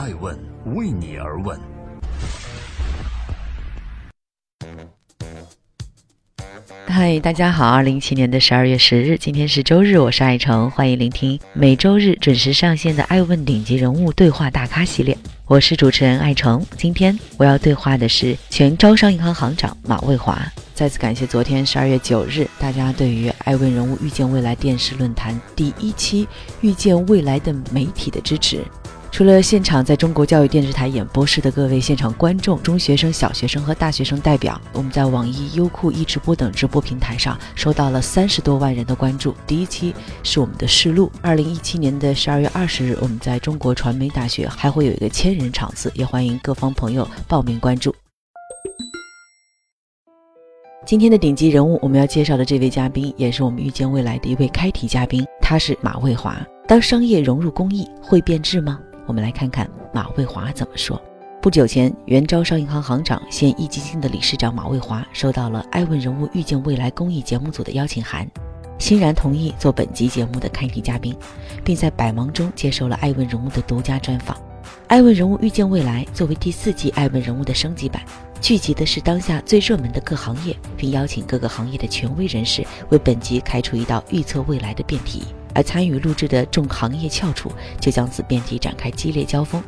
爱问为你而问。嗨，大家好，二零一七年的十二月十日，今天是周日，我是爱成，欢迎聆听每周日准时上线的《爱问顶级人物对话大咖》系列，我是主持人爱成。今天我要对话的是前招商银行行长马蔚华。再次感谢昨天十二月九日大家对于《爱问人物遇见未来》电视论坛第一期遇见未来的媒体的支持。除了现场在中国教育电视台演播室的各位现场观众、中学生、小学生和大学生代表，我们在网易、优酷、易直播等直播平台上收到了三十多万人的关注。第一期是我们的试录，二零一七年的十二月二十日，我们在中国传媒大学还会有一个千人场次，也欢迎各方朋友报名关注。今天的顶级人物，我们要介绍的这位嘉宾，也是我们遇见未来的一位开题嘉宾，他是马蔚华。当商业融入公益，会变质吗？我们来看看马蔚华怎么说。不久前，原招商银行行长、现壹基金的理事长马蔚华收到了《爱问人物遇见未来》公益节目组的邀请函，欣然同意做本集节目的开题嘉宾，并在百忙中接受了《爱问人物》的独家专访。《爱问人物遇见未来》作为第四季《爱问人物》的升级版，聚集的是当下最热门的各行业，并邀请各个行业的权威人士为本集开出一道预测未来的辩题。而参与录制的众行业翘楚就将此辩题展开激烈交锋，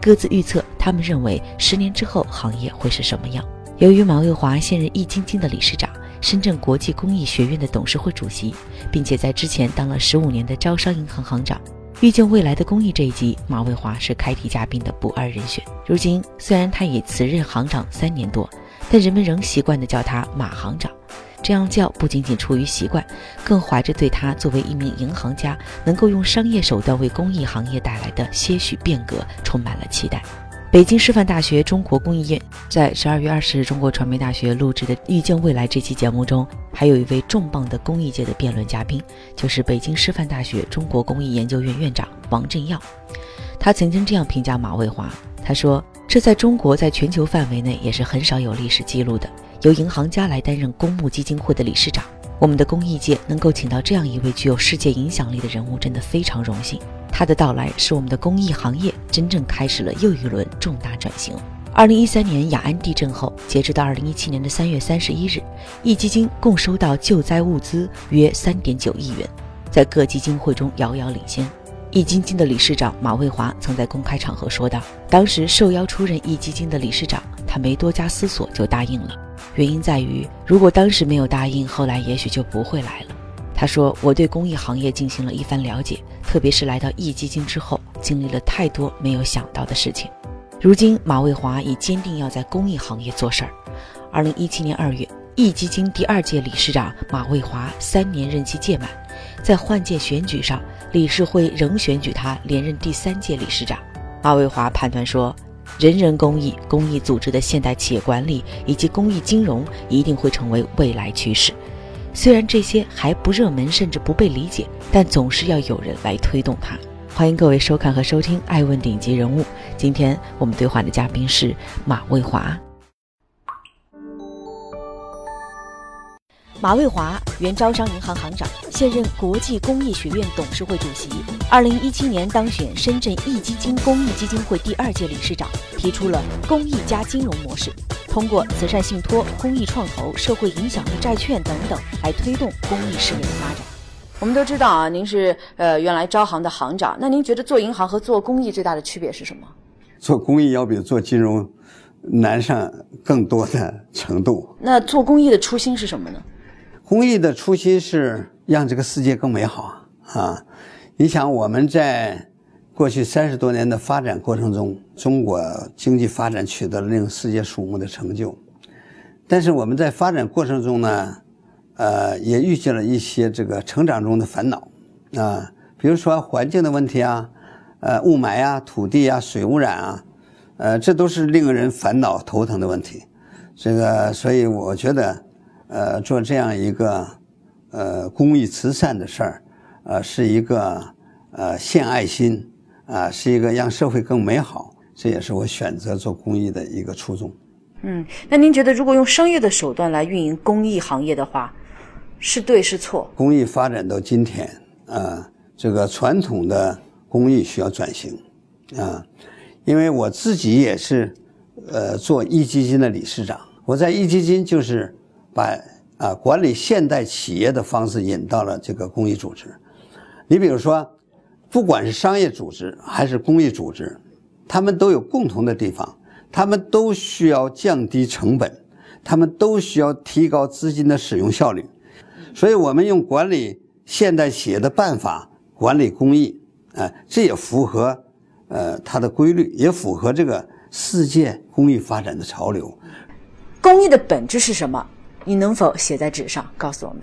各自预测他们认为十年之后行业会是什么样。由于马蔚华现任易基金的理事长，深圳国际公益学院的董事会主席，并且在之前当了十五年的招商银行行长，遇见未来的公益这一集，马蔚华是开题嘉宾的不二人选。如今虽然他已辞任行长三年多，但人们仍习惯地叫他马行长。这样叫不仅仅出于习惯，更怀着对他作为一名银行家能够用商业手段为公益行业带来的些许变革，充满了期待。北京师范大学中国公益院在十二月二十日中国传媒大学录制的《遇见未来》这期节目中，还有一位重磅的公益界的辩论嘉宾，就是北京师范大学中国公益研究院院长王振耀。他曾经这样评价马蔚华：“他说，这在中国，在全球范围内也是很少有历史记录的。”由银行家来担任公募基金会的理事长，我们的公益界能够请到这样一位具有世界影响力的人物，真的非常荣幸。他的到来使我们的公益行业真正开始了又一轮重大转型。二零一三年雅安地震后，截止到二零一七年的三月三十一日，易基金共收到救灾物资约三点九亿元，在各基金会中遥遥领先。易基金的理事长马蔚华曾在公开场合说道：“当时受邀出任易基金的理事长，他没多加思索就答应了。”原因在于，如果当时没有答应，后来也许就不会来了。他说：“我对公益行业进行了一番了解，特别是来到易基金之后，经历了太多没有想到的事情。如今，马蔚华已坚定要在公益行业做事儿。二零一七年二月，易基金第二届理事长马蔚华三年任期届满，在换届选举上，理事会仍选举他连任第三届理事长。马蔚华判断说。”人人公益、公益组织的现代企业管理以及公益金融一定会成为未来趋势。虽然这些还不热门，甚至不被理解，但总是要有人来推动它。欢迎各位收看和收听《爱问顶级人物》。今天我们对话的嘉宾是马蔚华。马蔚华，原招商银行行长，现任国际公益学院董事会主席。二零一七年当选深圳壹基金公益基金会第二届理事长，提出了公益加金融模式，通过慈善信托、公益创投、社会影响力债券等等来推动公益事业的发展。我们都知道啊，您是呃原来招行的行长，那您觉得做银行和做公益最大的区别是什么？做公益要比做金融难上更多的程度。那做公益的初心是什么呢？公益的初心是让这个世界更美好啊！你想，我们在过去三十多年的发展过程中，中国经济发展取得了令世界瞩目的成就，但是我们在发展过程中呢，呃，也遇见了一些这个成长中的烦恼啊，比如说环境的问题啊，呃，雾霾啊，土地啊，水污染啊，呃，这都是令人烦恼头疼的问题。这个，所以我觉得。呃，做这样一个呃公益慈善的事儿，呃，是一个呃献爱心啊，是一个让社会更美好，这也是我选择做公益的一个初衷。嗯，那您觉得如果用商业的手段来运营公益行业的话，是对是错？公益发展到今天啊，这个传统的公益需要转型啊，因为我自己也是，呃，做壹基金的理事长。我在壹基金就是把啊管理现代企业的方式引到了这个公益组织。你比如说，不管是商业组织还是公益组织，他们都有共同的地方，他们都需要降低成本，他们都需要提高资金的使用效率。所以我们用管理现代企业的办法管理公益，啊，这也符合呃它的规律，也符合这个世界公益发展的潮流。公益的本质是什么？你能否写在纸上告诉我们？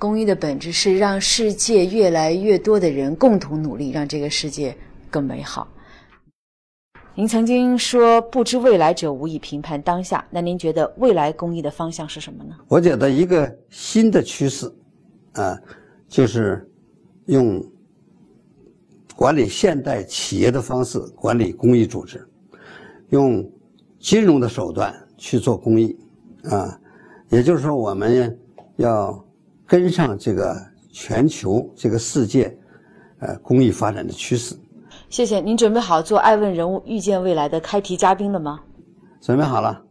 公益的本质是让世界越来越多的人共同努力，让这个世界更美好。您曾经说：“不知未来者，无以评判当下。”那您觉得未来公益的方向是什么呢？我觉得一个新的趋势。啊，就是用管理现代企业的方式管理公益组织，用金融的手段去做公益，啊，也就是说，我们要跟上这个全球这个世界，呃，公益发展的趋势。谢谢，您准备好做爱问人物预见未来的开题嘉宾了吗？准备好了。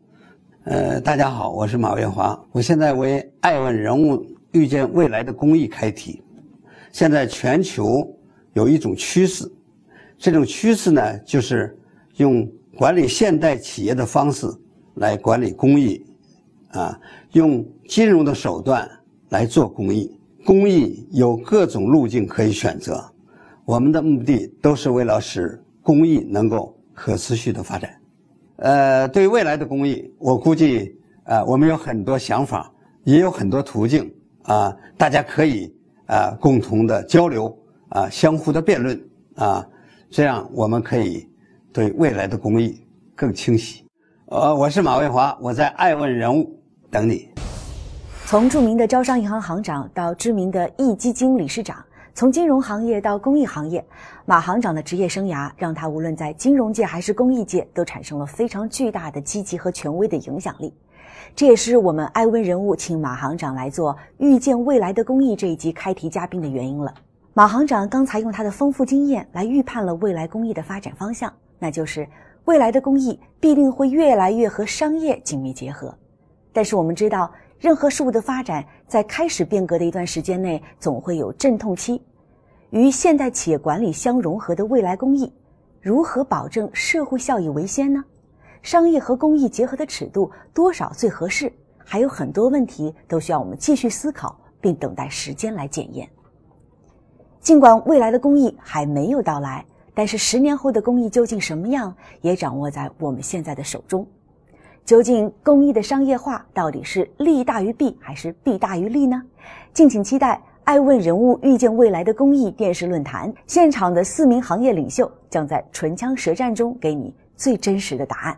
呃，大家好，我是马月华，我现在为爱问人物。预见未来的公益开题，现在全球有一种趋势，这种趋势呢，就是用管理现代企业的方式来管理公益，啊，用金融的手段来做公益。公益有各种路径可以选择，我们的目的都是为了使公益能够可持续的发展。呃，对未来的公益，我估计啊，我们有很多想法，也有很多途径。啊，大家可以啊共同的交流啊，相互的辩论啊，这样我们可以对未来的公益更清晰。呃，我是马卫华，我在爱问人物等你。从著名的招商银行行长到知名的壹基金理事长，从金融行业到公益行业，马行长的职业生涯让他无论在金融界还是公益界都产生了非常巨大的积极和权威的影响力。这也是我们艾温人物请马行长来做预见未来的公益这一集开题嘉宾的原因了。马行长刚才用他的丰富经验来预判了未来公益的发展方向，那就是未来的公益必定会越来越和商业紧密结合。但是我们知道，任何事物的发展在开始变革的一段时间内总会有阵痛期。与现代企业管理相融合的未来公益，如何保证社会效益为先呢？商业和公益结合的尺度多少最合适？还有很多问题都需要我们继续思考，并等待时间来检验。尽管未来的公益还没有到来，但是十年后的公益究竟什么样，也掌握在我们现在的手中。究竟公益的商业化到底是利大于弊，还是弊大于利呢？敬请期待《爱问人物预见未来的公益》电视论坛，现场的四名行业领袖将在唇枪舌战中给你最真实的答案。